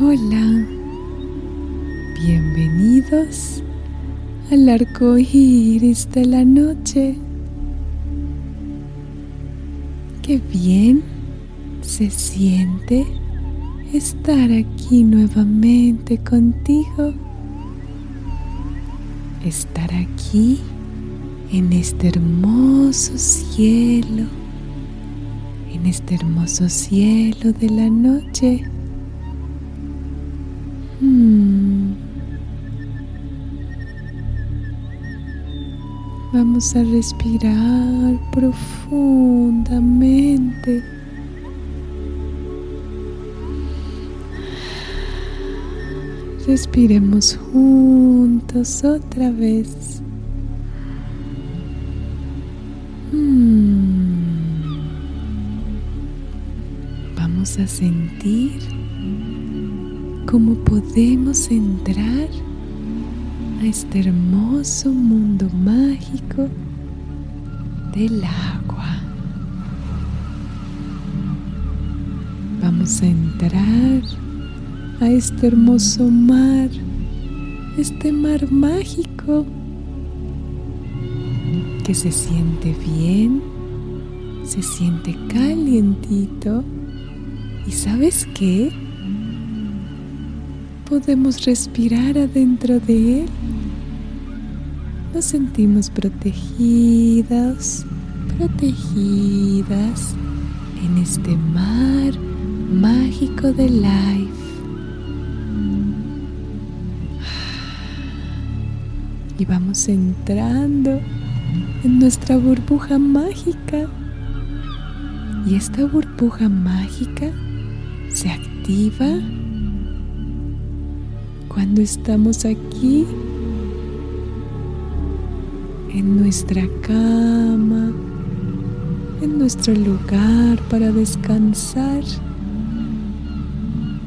Hola, bienvenidos al arco iris de la noche. Qué bien se siente estar aquí nuevamente contigo. Estar aquí en este hermoso cielo, en este hermoso cielo de la noche. Vamos a respirar profundamente. Respiremos juntos otra vez. Hmm. Vamos a sentir cómo podemos entrar a este hermoso mundo mágico del agua. Vamos a entrar a este hermoso mar, este mar mágico que se siente bien, se siente calientito y sabes qué? Podemos respirar adentro de él. Nos sentimos protegidas, protegidas en este mar mágico de life. Y vamos entrando en nuestra burbuja mágica. Y esta burbuja mágica se activa cuando estamos aquí en nuestra cama, en nuestro lugar para descansar,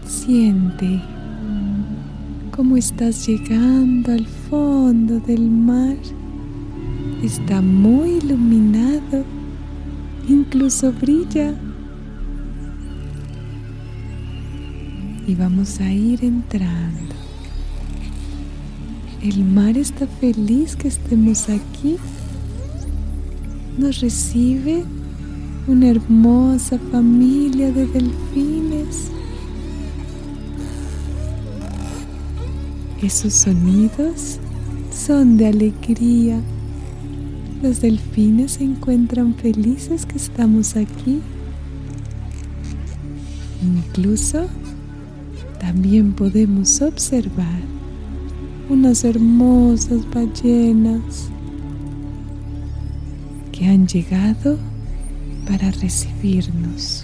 siente cómo estás llegando al fondo del mar. Está muy iluminado, incluso brilla. Y vamos a ir entrando el mar está feliz que estemos aquí. Nos recibe una hermosa familia de delfines. Esos sonidos son de alegría. Los delfines se encuentran felices que estamos aquí. Incluso también podemos observar unas hermosas ballenas que han llegado para recibirnos.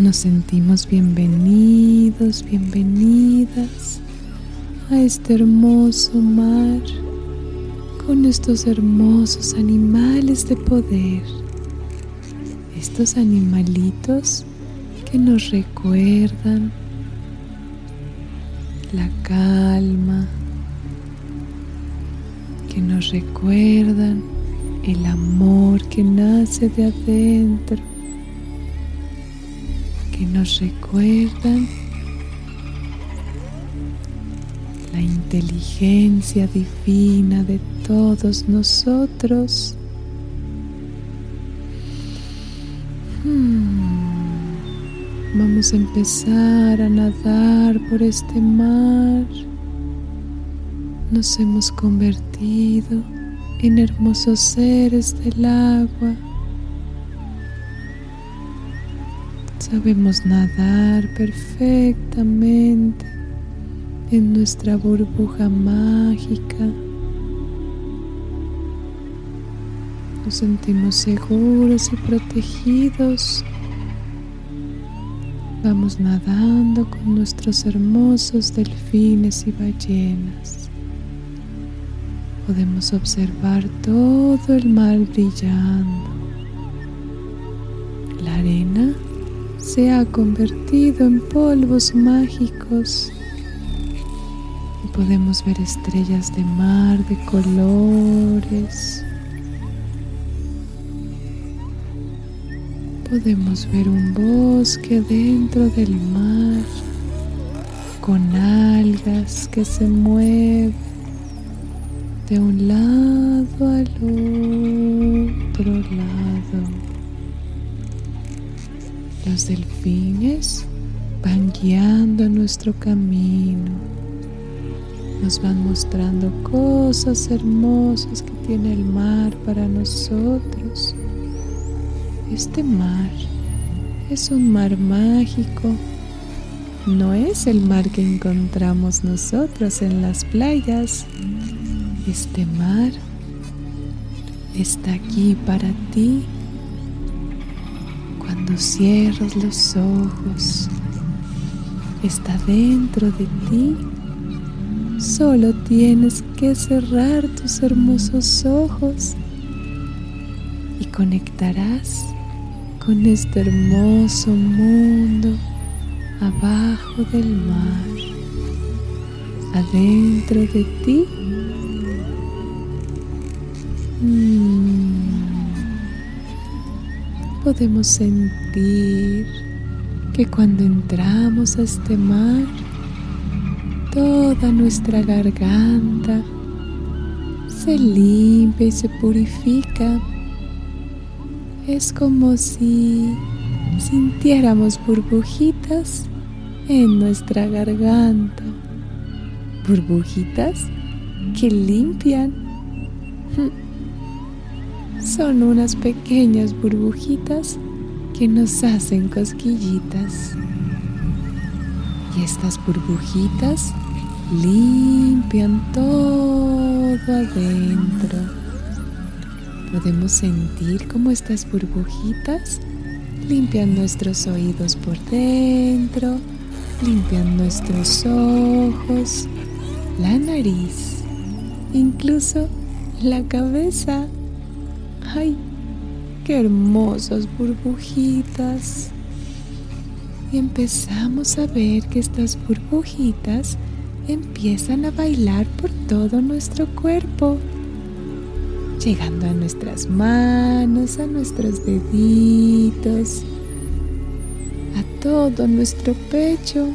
Nos sentimos bienvenidos, bienvenidas a este hermoso mar con estos hermosos animales de poder. Estos animalitos que nos recuerdan la calma, que nos recuerdan el amor que nace de adentro, que nos recuerdan la inteligencia divina de todos nosotros. Empezar a nadar por este mar. Nos hemos convertido en hermosos seres del agua. Sabemos nadar perfectamente en nuestra burbuja mágica. Nos sentimos seguros y protegidos Vamos nadando con nuestros hermosos delfines y ballenas. Podemos observar todo el mar brillando. La arena se ha convertido en polvos mágicos y podemos ver estrellas de mar de colores podemos ver un bosque dentro del mar con algas que se mueven de un lado al otro lado. Los delfines van guiando nuestro camino, nos van mostrando cosas hermosas que tiene el mar para nosotros. Este mar es un mar mágico. No es el mar que encontramos nosotros en las playas. Este mar está aquí para ti. Cuando cierras los ojos, está dentro de ti. Solo tienes que cerrar tus hermosos ojos y conectarás con este hermoso mundo abajo del mar, adentro de ti. Mm. Podemos sentir que cuando entramos a este mar, toda nuestra garganta se limpia y se purifica es como si sintiéramos burbujitas en nuestra garganta. Burbujitas que limpian. Son unas pequeñas burbujitas que nos hacen cosquillitas. Y estas burbujitas limpian todo adentro Podemos sentir cómo estas burbujitas limpian nuestros oídos por dentro, limpian nuestros ojos, la nariz, incluso la cabeza. ¡Ay! ¡Qué hermosas burbujitas! Y empezamos a ver que estas burbujitas empiezan a bailar por todo nuestro cuerpo llegando a nuestras manos, a nuestros deditos, a todo nuestro pecho.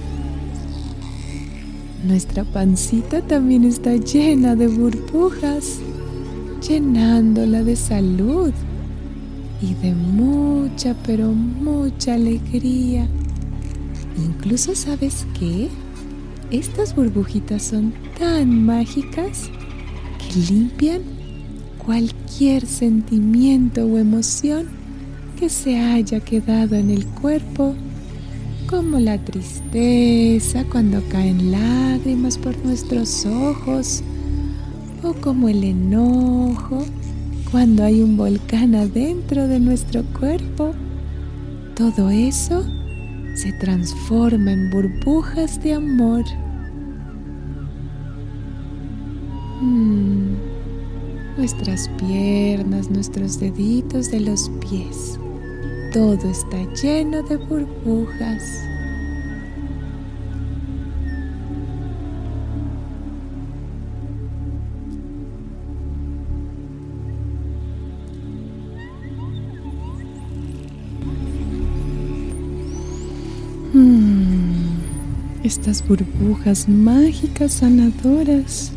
Nuestra pancita también está llena de burbujas, llenándola de salud y de mucha, pero mucha alegría. Incluso sabes qué? Estas burbujitas son tan mágicas que limpian cualquier sentimiento o emoción que se haya quedado en el cuerpo, como la tristeza cuando caen lágrimas por nuestros ojos, o como el enojo cuando hay un volcán adentro de nuestro cuerpo. Todo eso se transforma en burbujas de amor. Mm nuestras piernas, nuestros deditos de los pies. Todo está lleno de burbujas. Mm, estas burbujas mágicas sanadoras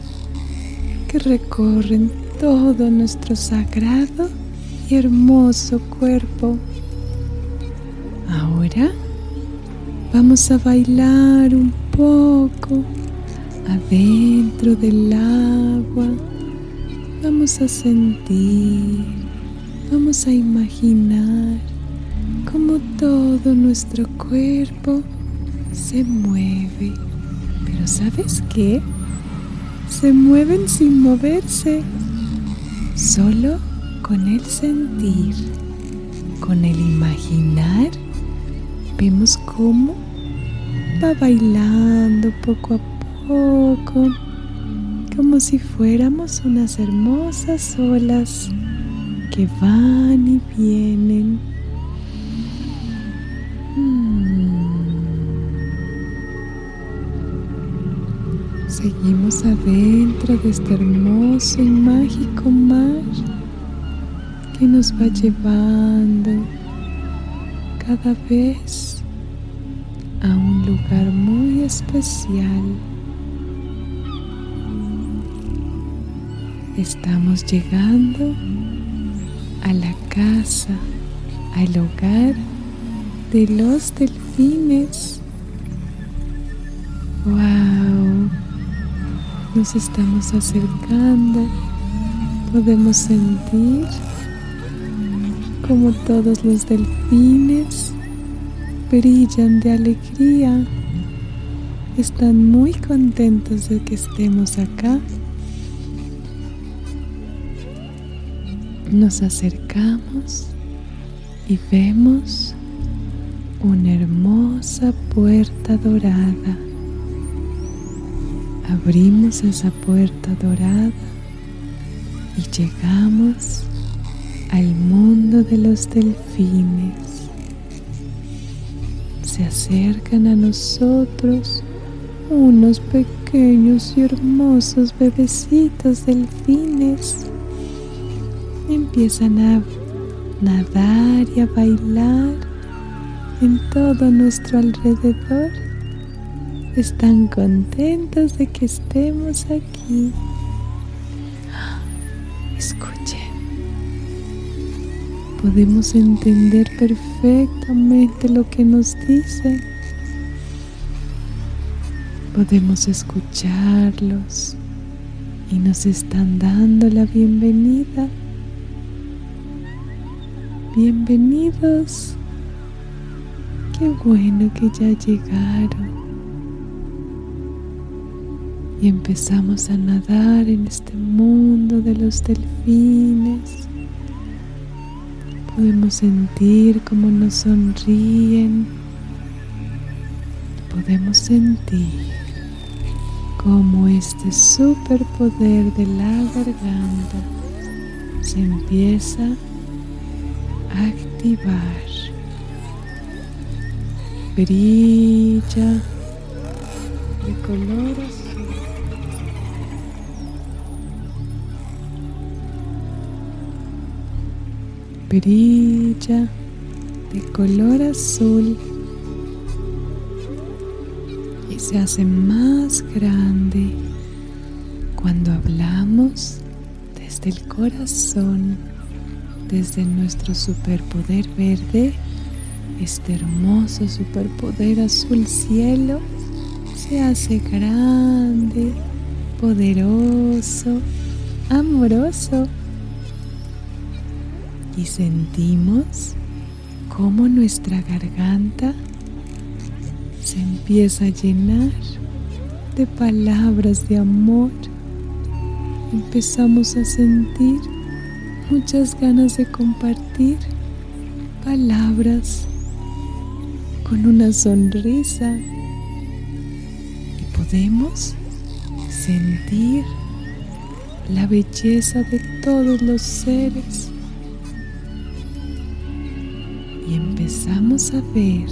que recorren todo nuestro sagrado y hermoso cuerpo. Ahora vamos a bailar un poco adentro del agua. Vamos a sentir, vamos a imaginar cómo todo nuestro cuerpo se mueve. Pero ¿sabes qué? Se mueven sin moverse Solo con el sentir, con el imaginar, vemos cómo va bailando poco a poco, como si fuéramos unas hermosas olas que van y vienen. Seguimos adentro de este hermoso y mágico mar que nos va llevando cada vez a un lugar muy especial. Estamos llegando a la casa, al hogar de los delfines. ¡Wow! Nos estamos acercando. Podemos sentir como todos los delfines brillan de alegría. Están muy contentos de que estemos acá. Nos acercamos y vemos una hermosa puerta dorada. Abrimos esa puerta dorada y llegamos al mundo de los delfines. Se acercan a nosotros unos pequeños y hermosos bebecitos delfines. Empiezan a nadar y a bailar en todo nuestro alrededor. Están contentos de que estemos aquí. Escuchen. Podemos entender perfectamente lo que nos dicen. Podemos escucharlos y nos están dando la bienvenida. Bienvenidos. Qué bueno que ya llegaron. Y empezamos a nadar en este mundo de los delfines. Podemos sentir cómo nos sonríen. Podemos sentir cómo este superpoder de la garganta se empieza a activar. Brilla de colores brilla de color azul y se hace más grande cuando hablamos desde el corazón, desde nuestro superpoder verde, este hermoso superpoder azul cielo se hace grande, poderoso, amoroso y sentimos cómo nuestra garganta se empieza a llenar de palabras de amor. Empezamos a sentir muchas ganas de compartir palabras con una sonrisa y podemos sentir la belleza de todos los seres empezamos a ver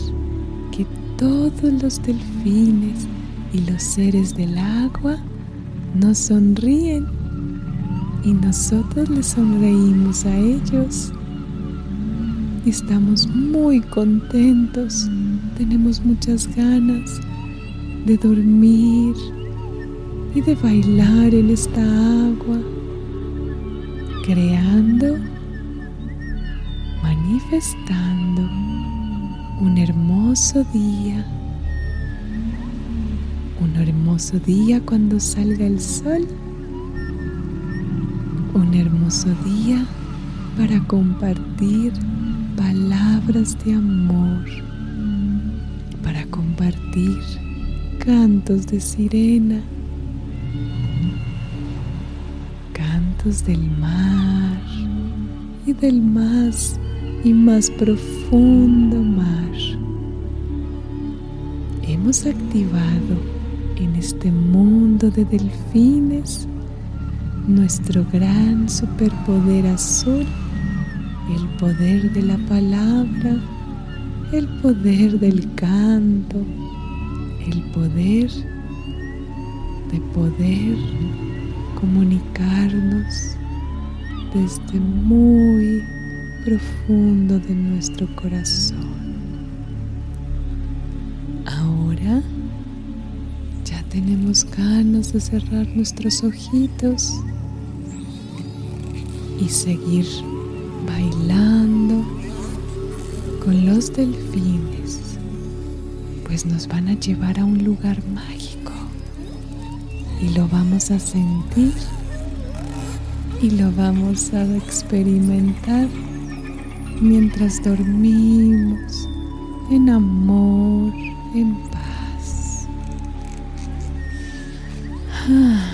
que todos los delfines y los seres del agua nos sonríen y nosotros les sonreímos a ellos. Estamos muy contentos, tenemos muchas ganas de dormir y de bailar en esta agua, creando manifestando un hermoso día, un hermoso día cuando salga el sol, un hermoso día para compartir palabras de amor, para compartir cantos de sirena, cantos del mar y del más y más profundo mar. Hemos activado en este mundo de delfines nuestro gran superpoder azul, el poder de la palabra, el poder del canto, el poder de poder comunicarnos desde muy profundo de nuestro corazón. ahora ya tenemos ganas de cerrar nuestros ojitos y seguir bailando con los delfines, pues nos van a llevar a un lugar mágico y lo vamos a sentir y lo vamos a experimentar mientras dormimos en amor, en paz. Ah,